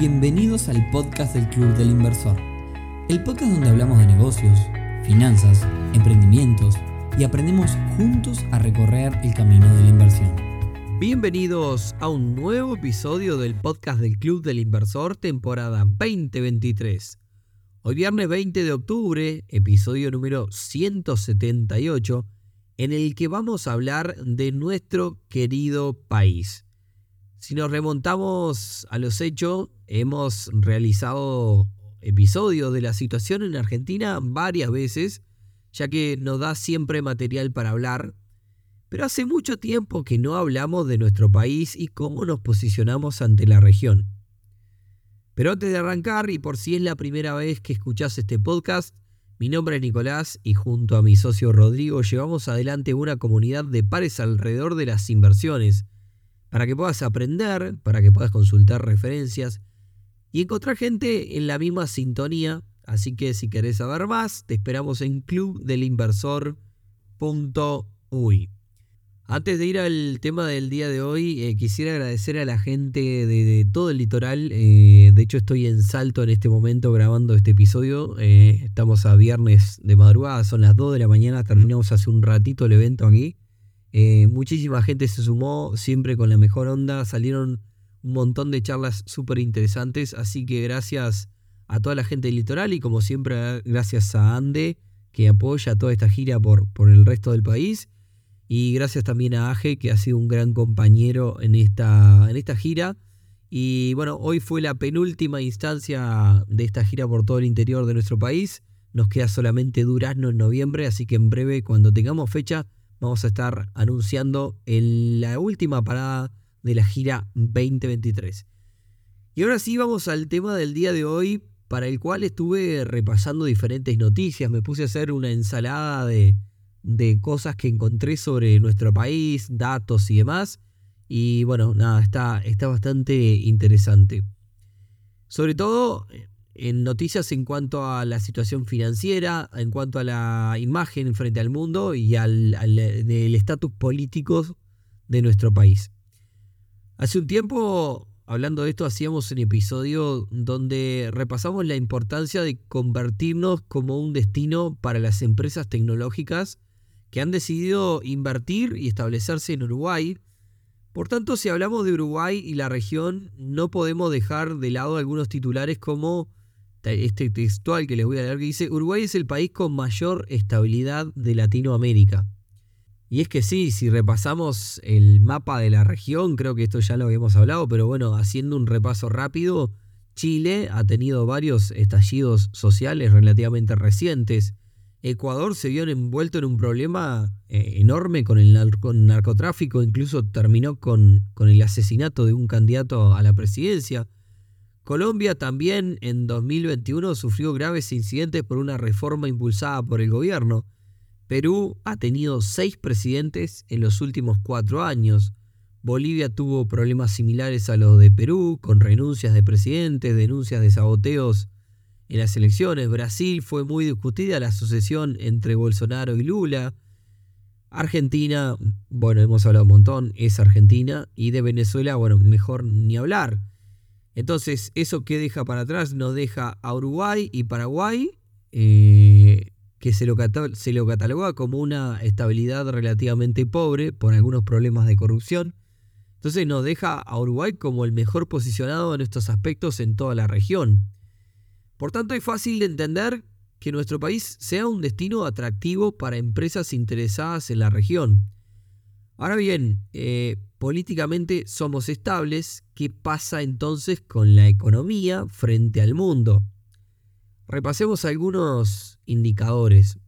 Bienvenidos al podcast del Club del Inversor, el podcast donde hablamos de negocios, finanzas, emprendimientos y aprendemos juntos a recorrer el camino de la inversión. Bienvenidos a un nuevo episodio del podcast del Club del Inversor temporada 2023. Hoy viernes 20 de octubre, episodio número 178, en el que vamos a hablar de nuestro querido país. Si nos remontamos a los hechos, hemos realizado episodios de la situación en Argentina varias veces, ya que nos da siempre material para hablar, pero hace mucho tiempo que no hablamos de nuestro país y cómo nos posicionamos ante la región. Pero antes de arrancar, y por si es la primera vez que escuchás este podcast, mi nombre es Nicolás y junto a mi socio Rodrigo llevamos adelante una comunidad de pares alrededor de las inversiones, para que puedas aprender, para que puedas consultar referencias y encontrar gente en la misma sintonía. Así que si querés saber más, te esperamos en clubdelinversor.uy. Antes de ir al tema del día de hoy, eh, quisiera agradecer a la gente de, todo el litoral. Eh, de hecho, estoy en Salto en este momento grabando este episodio. Eh, estamos a viernes de madrugada, son las 2 de la mañana. Terminamos hace un ratito el evento aquí. muchísima gente se sumó, siempre con la mejor onda. Salieron un montón de charlas súper interesantes. Así que gracias a toda la gente del litoral y, como siempre, gracias a Ande, que apoya toda esta gira por, por el resto del país. Y gracias también a Aje, que ha sido un gran compañero en esta, en esta gira. Y bueno, hoy fue la penúltima instancia de esta gira por todo el interior de nuestro país. Nos queda solamente Durazno en noviembre, así que en breve, cuando tengamos fecha, vamos a estar anunciando la última parada de la gira 2023. Y ahora sí vamos al tema del día de hoy, para el cual estuve repasando diferentes noticias. Me puse a hacer una ensalada de, de cosas que encontré sobre nuestro país, datos y demás. Y bueno, nada, está, está bastante interesante. Sobre todo en noticias en cuanto a la situación financiera, en cuanto a la imagen frente al mundo y al, estatus político de nuestro país. Hace un tiempo, hablando de esto, hacíamos un episodio donde repasamos la importancia de convertirnos como un destino para las empresas tecnológicas que han decidido invertir y establecerse en Uruguay. Por tanto, si hablamos de Uruguay y la región, no podemos dejar de lado algunos titulares como este textual que les voy a leer que dice, Uruguay es el país con mayor estabilidad de Latinoamérica. Y es que sí, si repasamos el mapa de la región, creo que esto ya lo habíamos hablado, pero bueno, haciendo un repaso rápido, Chile ha tenido varios estallidos sociales relativamente recientes. Ecuador se vio envuelto en un problema eh, enorme con el narcotráfico, incluso terminó con, con el asesinato de un candidato a la presidencia. Colombia también en 2021 sufrió graves incidentes por una reforma impulsada por el gobierno. Perú ha tenido seis presidentes en los últimos cuatro años. Bolivia tuvo problemas similares a los de Perú, con renuncias de presidentes, denuncias de saboteos en las elecciones. Brasil fue muy discutida la sucesión entre Bolsonaro y Lula. Argentina, bueno, hemos hablado un montón, es Argentina. Y de Venezuela, bueno, mejor ni hablar. Entonces, eso que deja para atrás nos deja a Uruguay y Paraguay, eh, que se lo, se lo cataloga como una estabilidad relativamente pobre por algunos problemas de corrupción. Entonces nos deja a Uruguay como el mejor posicionado en estos aspectos en toda la región. Por tanto, es fácil de entender que nuestro país sea un destino atractivo para empresas interesadas en la región. Ahora bien, eh, políticamente somos estables, ¿qué pasa entonces con la economía frente al mundo? Repasemos algunos indicadores.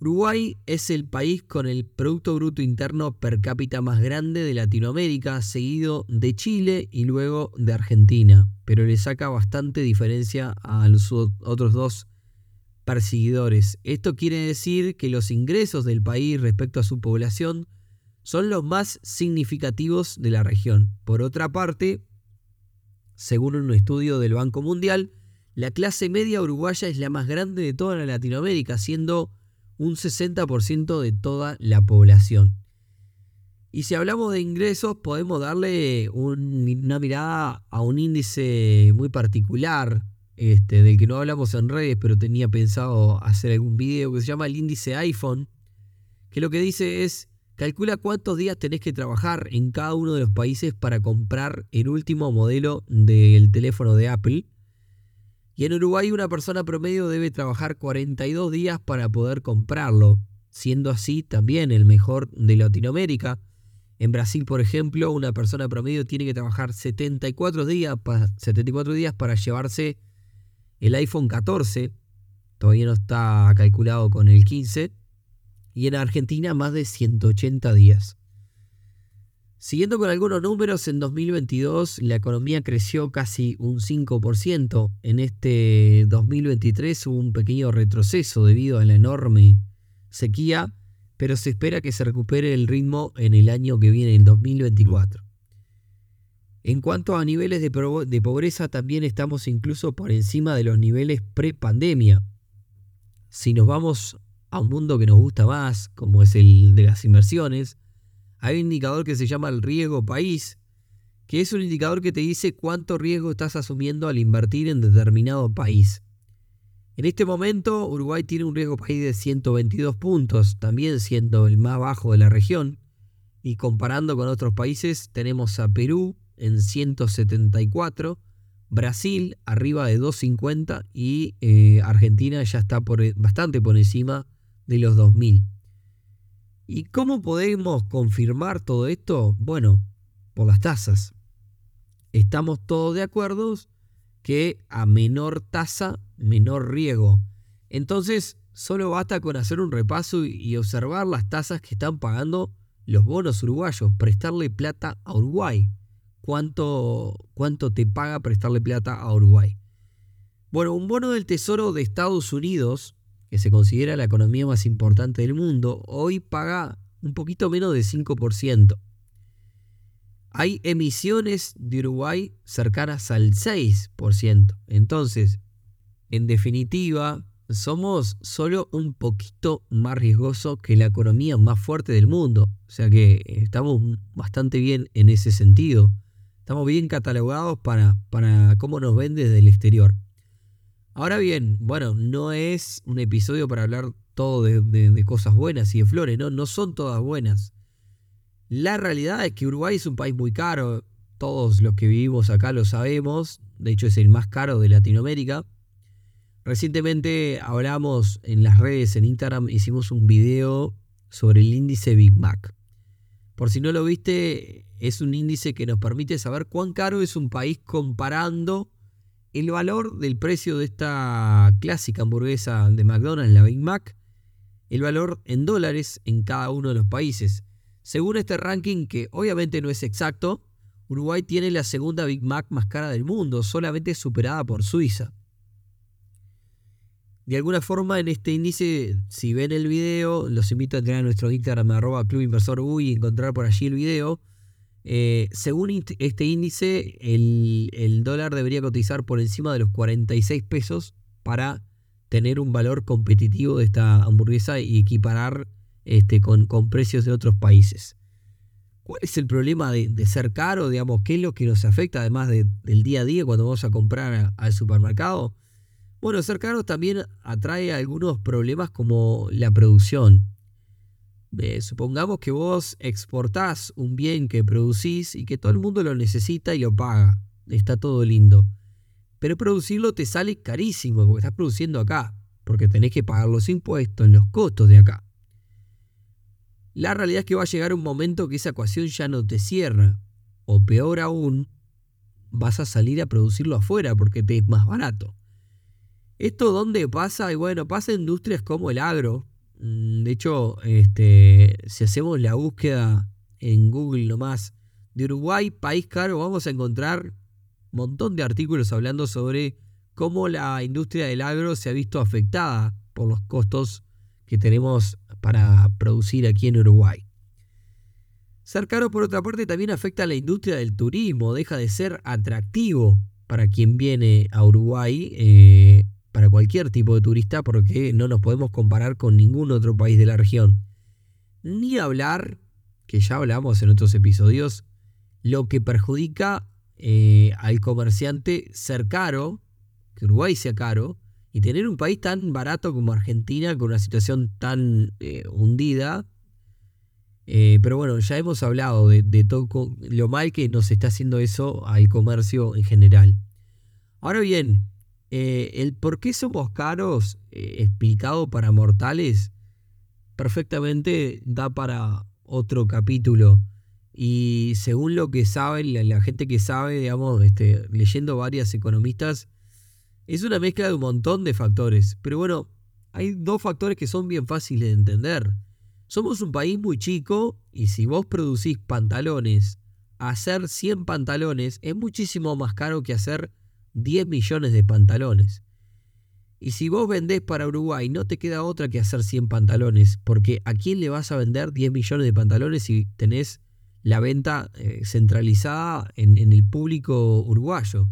Uruguay es el país con el Producto Bruto Interno per cápita más grande de Latinoamérica, seguido de Chile y luego de Argentina, pero le saca bastante diferencia a los otros dos perseguidores. Esto quiere decir que los ingresos del país respecto a su población son los más significativos de la región. Por otra parte, según un estudio del Banco Mundial, la clase media uruguaya es la más grande de toda la Latinoamérica, siendo un 60% de toda la población. Y si hablamos de ingresos, podemos darle una mirada a un índice muy particular, este, del que no hablamos en redes, pero tenía pensado hacer algún video, que se llama el índice iPhone, que lo que dice es, calcula cuántos días tenés que trabajar en cada uno de los países para comprar el último modelo del teléfono de Apple. Y en Uruguay una persona promedio debe trabajar 42 días para poder comprarlo, siendo así también el mejor de Latinoamérica en Brasil, por ejemplo, una persona promedio tiene que trabajar 74 días, 74 días para llevarse el iPhone 14. Todavía no está calculado con el 15. Y en Argentina más de 180 días. Siguiendo con algunos números, en 2022 la economía creció casi un 5%. En este 2023 hubo un pequeño retroceso debido a la enorme sequía pero se espera que se recupere el ritmo en el año que viene, en 2024. En cuanto a niveles de, pobreza, también estamos incluso por encima de los niveles pre-pandemia. Si nos vamos a un mundo que nos gusta más, como es el de las inversiones, hay un indicador que se llama el riesgo país, que es un indicador que te dice cuánto riesgo estás asumiendo al invertir en determinado país. En este momento Uruguay tiene un riesgo país de 122 puntos, también siendo el más bajo de la región. Y comparando con otros países tenemos a Perú en 174, Brasil arriba de 250 y eh, Argentina ya está por, bastante por encima de los 2000. ¿Y cómo podemos confirmar todo esto? Bueno, por las tasas. Estamos todos de acuerdo que a menor tasa, menor riesgo. Entonces, solo basta con hacer un repaso y observar las tasas que están pagando los bonos uruguayos, prestarle plata a Uruguay. ¿Cuánto, cuánto te paga prestarle plata a Uruguay? Bueno, un bono del Tesoro de Estados Unidos, que se considera la economía más importante del mundo, hoy paga un poquito menos de 5%. Hay emisiones de Uruguay cercanas al 6%. Entonces, en definitiva, somos solo un poquito más riesgosos que la economía más fuerte del mundo. O sea que estamos bastante bien en ese sentido. Estamos bien catalogados para, para cómo nos ven desde el exterior. Ahora bien, bueno, no es un episodio para hablar todo de, cosas buenas y de flores, ¿no? No son todas buenas. La realidad es que Uruguay es un país muy caro, todos los que vivimos acá lo sabemos, de hecho es el más caro de Latinoamérica. Recientemente hablamos en las redes, en Instagram, hicimos un video sobre el índice Big Mac. Por si no lo viste, es un índice que nos permite saber cuán caro es un país comparando el valor del precio de esta clásica hamburguesa de McDonald's, la Big Mac, el valor en dólares en cada uno de los países. Según este ranking, que obviamente no es exacto, Uruguay tiene la segunda Big Mac más cara del mundo, solamente superada por Suiza. De alguna forma en este índice, si ven el video, los invito a entrar a nuestro Instagram arroba Club Inversor y encontrar por allí el video. Eh, según este índice, el, dólar debería cotizar por encima de los 46 pesos para tener un valor competitivo de esta hamburguesa y equiparar este, con, con, precios de otros países. ¿Cuál es el problema de, ser caro? Digamos, ¿Qué es lo que nos afecta además del día a día cuando vamos a comprar al supermercado? Bueno, ser caro también atrae algunos problemas como la producción. Supongamos que vos exportás un bien que producís y que todo el mundo lo necesita y lo paga. Está todo lindo. Pero producirlo te sale carísimo porque estás produciendo acá. Porque tenés que pagar los impuestos, los costos de acá. La realidad es que va a llegar un momento que esa ecuación ya no te cierra. O peor aún, vas a salir a producirlo afuera porque te es más barato. ¿Esto dónde pasa? Y bueno, pasa en industrias como el agro. Mm, de hecho, este, si hacemos la búsqueda en Google nomás de Uruguay, país caro, vamos a encontrar un montón de artículos hablando sobre cómo la industria del agro se ha visto afectada por los costos que tenemos para producir aquí en Uruguay. Ser caro, por otra parte, también afecta a la industria del turismo, deja de ser atractivo para quien viene a Uruguay, eh, para cualquier tipo de turista, porque no nos podemos comparar con ningún otro país de la región. Ni hablar que ya hablamos en otros episodios, lo que perjudica eh, al comerciante ser caro, que Uruguay sea caro, y tener un país tan barato como Argentina, con una situación tan eh, hundida. Eh, pero bueno, ya hemos hablado de, todo lo mal que nos está haciendo eso al comercio en general. Ahora bien, el por qué somos caros, explicado para mortales, perfectamente da para otro capítulo. Y según lo que sabe, la, gente que sabe, digamos, este, leyendo varias economistas, es una mezcla de un montón de factores. Pero bueno, hay dos factores que son bien fáciles de entender. Somos un país muy chico y si vos producís pantalones, hacer 100 pantalones es muchísimo más caro que hacer 10 millones de pantalones. Y si vos vendés para Uruguay, no te queda otra que hacer 100 pantalones, porque ¿a quién le vas a vender 10 millones de pantalones si tenés la venta eh, centralizada en, el público uruguayo.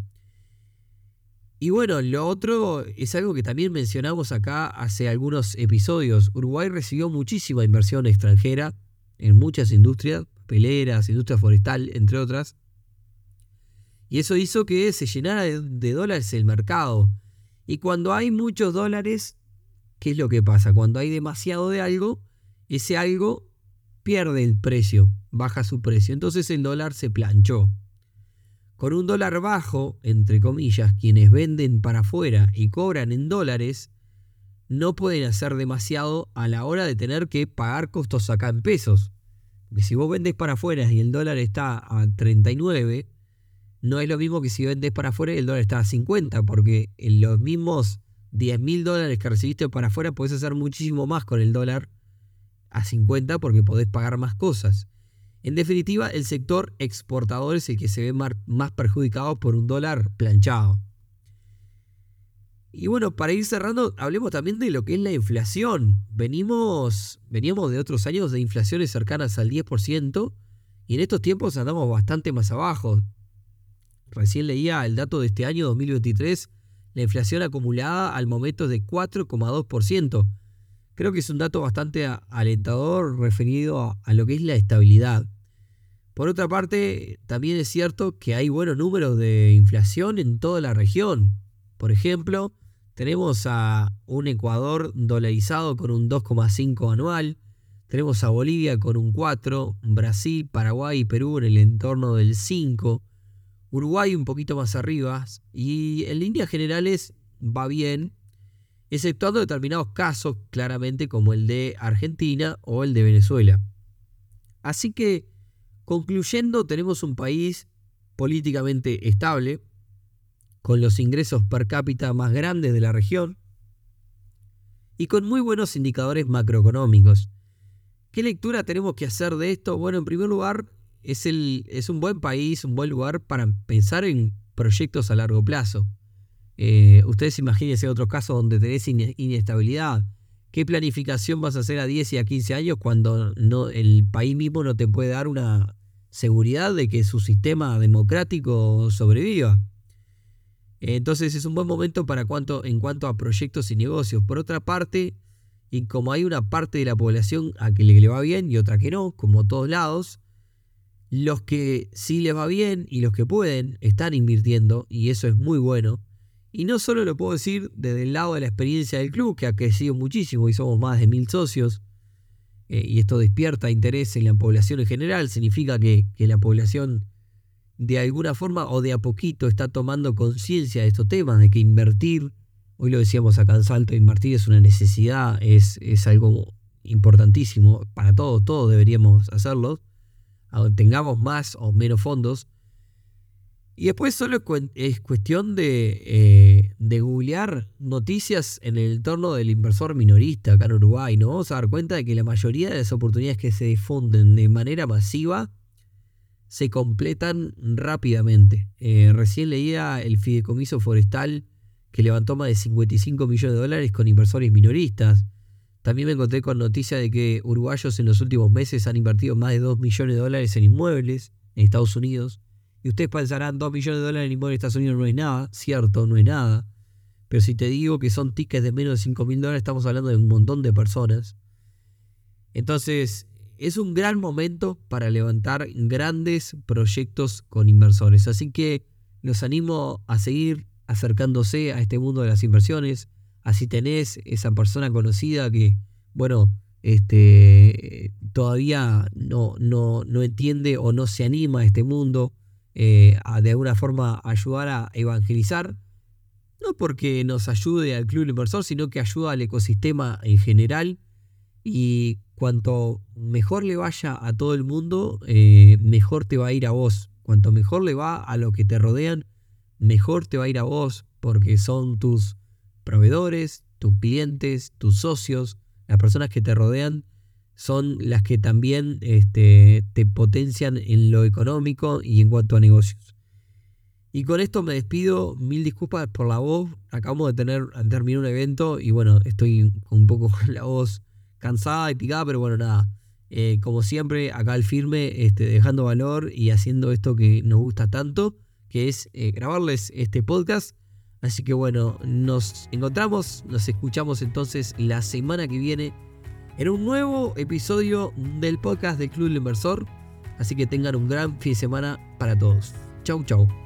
Y bueno, lo otro es algo que también mencionamos acá hace algunos episodios. Uruguay recibió muchísima inversión extranjera en muchas industrias, peleras, industria forestal, entre otras. Y eso hizo que se llenara de dólares el mercado. Y cuando hay muchos dólares, ¿qué es lo que pasa? Cuando hay demasiado de algo, ese algo pierde el precio, baja su precio. Entonces el dólar se planchó. Con un dólar bajo, entre comillas, quienes venden para afuera y cobran en dólares, no pueden hacer demasiado a la hora de tener que pagar costos acá en pesos. Porque si vos vendes para afuera y el dólar está a 39, no es lo mismo que si vendes para afuera y el dólar está a 50, porque en los mismos 10 mil dólares que recibiste para afuera puedes hacer muchísimo más con el dólar a 50 porque podés pagar más cosas. En definitiva, el sector exportador es el que se ve más perjudicado por un dólar planchado. Y bueno, para ir cerrando, hablemos también de lo que es la inflación. Venimos, veníamos de otros años de inflaciones cercanas al 10% y en estos tiempos andamos bastante más abajo. Recién leía el dato de este año 2023, la inflación acumulada al momento es de 4,2%, Creo que es un dato bastante alentador referido a, lo que es la estabilidad. Por otra parte, también es cierto que hay buenos números de inflación en toda la región. Por ejemplo, tenemos a un Ecuador dolarizado con un 2,5 anual, tenemos a Bolivia con un 4, Brasil, Paraguay y Perú en el entorno del 5, Uruguay un poquito más arriba y en líneas generales va bien, exceptuando determinados casos claramente como el de Argentina o el de Venezuela. Así que, concluyendo, tenemos un país políticamente estable, con los ingresos per cápita más grandes de la región y con muy buenos indicadores macroeconómicos. ¿Qué lectura tenemos que hacer de esto? Bueno, en primer lugar, es, el, es un buen país, un buen lugar para pensar en proyectos a largo plazo. Eh, ustedes imagínense otro caso donde tenés inestabilidad. ¿Qué planificación vas a hacer a 10 y a 15 años cuando no, el país mismo no te puede dar una seguridad de que su sistema democrático sobreviva? Entonces es un buen momento para cuanto, en cuanto a proyectos y negocios. Por otra parte, y como hay una parte de la población a que le va bien y otra que no, como todos lados, los que sí les va bien y los que pueden están invirtiendo y eso es muy bueno. Y no solo lo puedo decir desde el lado de la experiencia del club, que ha crecido muchísimo y somos más de mil socios, eh, y esto despierta interés en la población en general, significa que, la población de alguna forma o de a poquito está tomando conciencia de estos temas, de que invertir, hoy lo decíamos acá en Salto, invertir es una necesidad, es, es algo importantísimo para todos, todos deberíamos hacerlo, tengamos más o menos fondos, y después solo es cuestión de, eh, de googlear noticias en el entorno del inversor minorista acá en Uruguay. Nos vamos a dar cuenta de que la mayoría de las oportunidades que se difunden de manera masiva se completan rápidamente. Eh, recién leía el fideicomiso forestal que levantó más de 55 millones de dólares con inversores minoristas. También me encontré con noticia de que uruguayos en los últimos meses han invertido más de 2 millones de dólares en inmuebles en Estados Unidos. Y ustedes pensarán, 2 millones de dólares en inmuebles en Estados Unidos no es nada. Cierto, no es nada. Pero si te digo que son tickets de menos de 5 mil dólares, estamos hablando de un montón de personas. Entonces, es un gran momento para levantar grandes proyectos con inversores. Así que los animo a seguir acercándose a este mundo de las inversiones. Así tenés esa persona conocida que, bueno, este, todavía no, no, no entiende o no se anima a este mundo, eh, a de alguna forma ayudar a evangelizar, no porque nos ayude al club inversor, sino que ayuda al ecosistema en general. Y cuanto mejor le vaya a todo el mundo, eh, mejor te va a ir a vos. Cuanto mejor le va a lo que te rodean, mejor te va a ir a vos, porque son tus proveedores, tus clientes, tus socios, las personas que te rodean son las que también este, te potencian en lo económico y en cuanto a negocios. Y con esto me despido, mil disculpas por la voz, acabamos de tener, terminar un evento y bueno, estoy un poco con la voz cansada y picada, pero bueno, nada, eh, como siempre, acá al firme, este, dejando valor y haciendo esto que nos gusta tanto, que es eh, grabarles este podcast. Así que bueno, nos encontramos, nos escuchamos entonces la semana que viene en un nuevo episodio del podcast del Club del Inversor. Así que tengan un gran fin de semana para todos. Chau, chau.